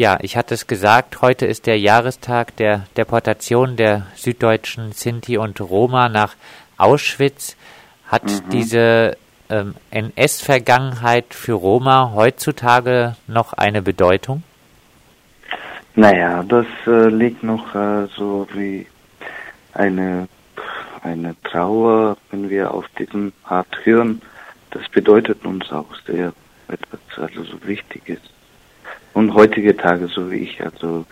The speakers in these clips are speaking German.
Ja, ich hatte es gesagt, heute ist der Jahrestag der Deportation der süddeutschen Sinti und Roma nach Auschwitz. Hat mhm. diese ähm, NS-Vergangenheit für Roma heutzutage noch eine Bedeutung? Naja, das äh, liegt noch äh, so wie eine, eine Trauer, wenn wir auf diesem Art hören. Das bedeutet uns auch sehr etwas, also so wichtig ist. Und heutige Tage, so wie ich also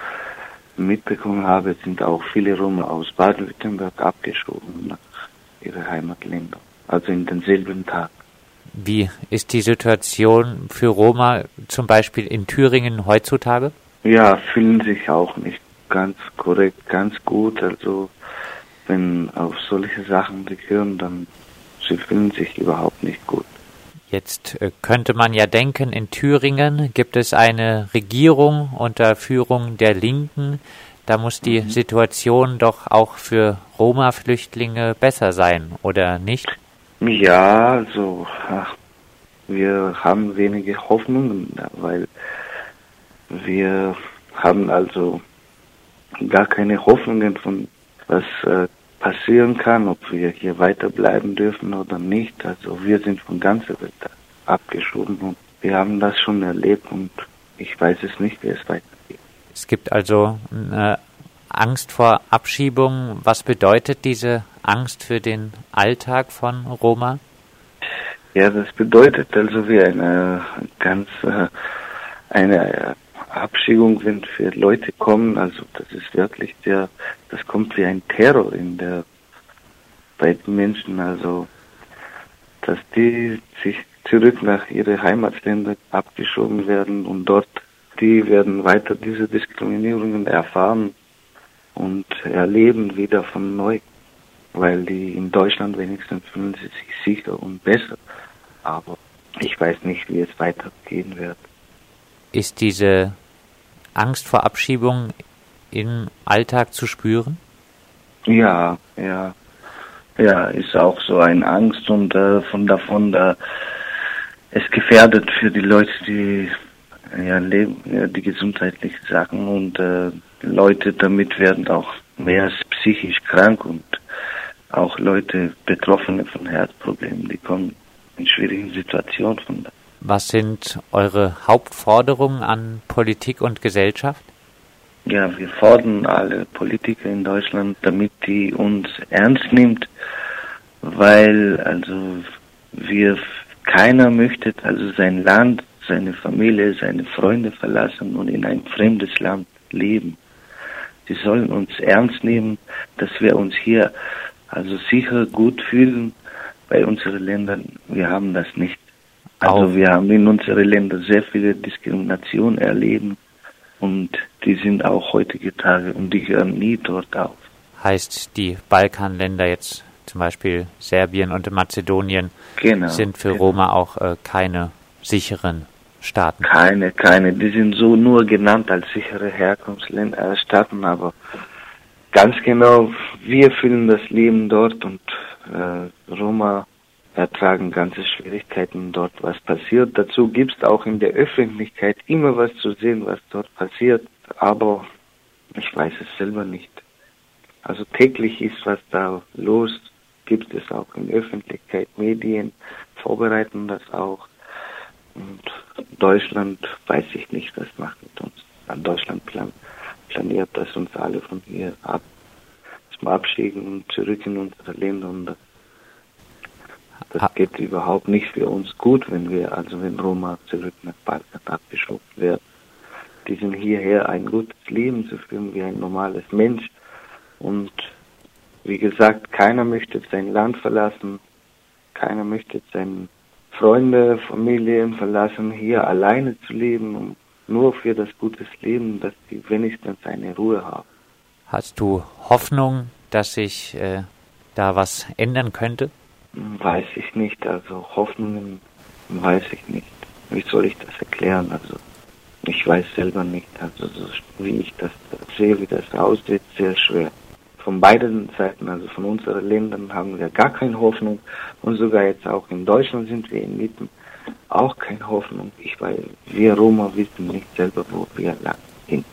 mitbekommen habe, sind auch viele Roma aus Baden-Württemberg abgeschoben nach ihre Heimatländer, also in denselben Tag. Wie ist die Situation für Roma zum Beispiel in Thüringen heutzutage? Ja, fühlen sich auch nicht ganz korrekt, ganz gut. Also wenn auf solche Sachen sie hören, dann sie fühlen sich überhaupt nicht gut. Jetzt äh, könnte man ja denken, in Thüringen gibt es eine Regierung unter Führung der Linken. Da muss die mhm. Situation doch auch für Roma-Flüchtlinge besser sein, oder nicht? Ja, also wir haben wenige Hoffnungen, weil wir haben also gar keine Hoffnungen von was äh, passieren kann, ob wir hier weiterbleiben dürfen oder nicht. Also wir sind von ganzer Welt abgeschoben und wir haben das schon erlebt und ich weiß es nicht, wie es weitergeht. Es gibt also eine Angst vor Abschiebung. Was bedeutet diese Angst für den Alltag von Roma? Ja, das bedeutet also wie eine ganz äh, eine Abschiebung, wenn für Leute kommen. Also das ist wirklich der, das kommt wie ein Terror in der bei den Menschen. Also dass die sich zurück nach ihre Heimatländer abgeschoben werden und dort die werden weiter diese Diskriminierungen erfahren und erleben wieder von neu, weil die in Deutschland wenigstens fühlen sie sich sicher und besser. Aber ich weiß nicht, wie es weitergehen wird. Ist diese Angst vor Abschiebung im Alltag zu spüren? Ja, ja. Ja, ist auch so eine Angst und äh, von davon, da es gefährdet für die Leute, die ja, leben, ja, die gesundheitlichen Sachen und äh, Leute damit werden auch mehr psychisch krank und auch Leute Betroffene von Herzproblemen, die kommen in schwierigen Situationen von da. Was sind eure Hauptforderungen an Politik und Gesellschaft? Ja, wir fordern alle Politiker in Deutschland, damit die uns ernst nimmt, weil also wir keiner möchte also sein Land, seine Familie, seine Freunde verlassen und in ein fremdes Land leben. Sie sollen uns ernst nehmen, dass wir uns hier also sicher gut fühlen bei unseren Ländern. Wir haben das nicht. Also wir haben in unseren Ländern sehr viele Diskrimination erleben und die sind auch heutige Tage und die hören nie dort auf. Heißt, die Balkanländer jetzt zum Beispiel Serbien und Mazedonien genau, sind für genau. Roma auch äh, keine sicheren Staaten? Keine, keine. Die sind so nur genannt als sichere Herkunftsstaaten, äh, aber ganz genau, wir fühlen das Leben dort und äh, Roma ertragen ganze Schwierigkeiten dort, was passiert. Dazu gibt es auch in der Öffentlichkeit immer was zu sehen, was dort passiert, aber ich weiß es selber nicht. Also täglich ist was da los, gibt es auch in Öffentlichkeit, Medien vorbereiten das auch. Und Deutschland weiß ich nicht, was macht mit uns. An Deutschland plan, planiert das uns alle von hier ab, zum Abschieden und zurück in unsere Länder und das geht überhaupt nicht für uns gut, wenn wir, also wenn Roma zurück nach Balkan abgeschoben werden. Die sind hierher ein gutes Leben zu führen wie ein normales Mensch. Und wie gesagt, keiner möchte sein Land verlassen, keiner möchte seine Freunde, Familien verlassen, hier alleine zu leben, um nur für das gute Leben, dass sie wenigstens eine Ruhe haben. Hast du Hoffnung, dass sich äh, da was ändern könnte? Weiß ich nicht. Also Hoffnungen weiß ich nicht. Wie soll ich das erklären? Also ich weiß selber nicht. Also so, wie ich das sehe, wie das aussieht, sehr schwer. Von beiden Seiten, also von unseren Ländern haben wir gar keine Hoffnung und sogar jetzt auch in Deutschland sind wir inmitten auch keine Hoffnung. Ich weiß, wir Roma wissen nicht selber, wo wir lang hin.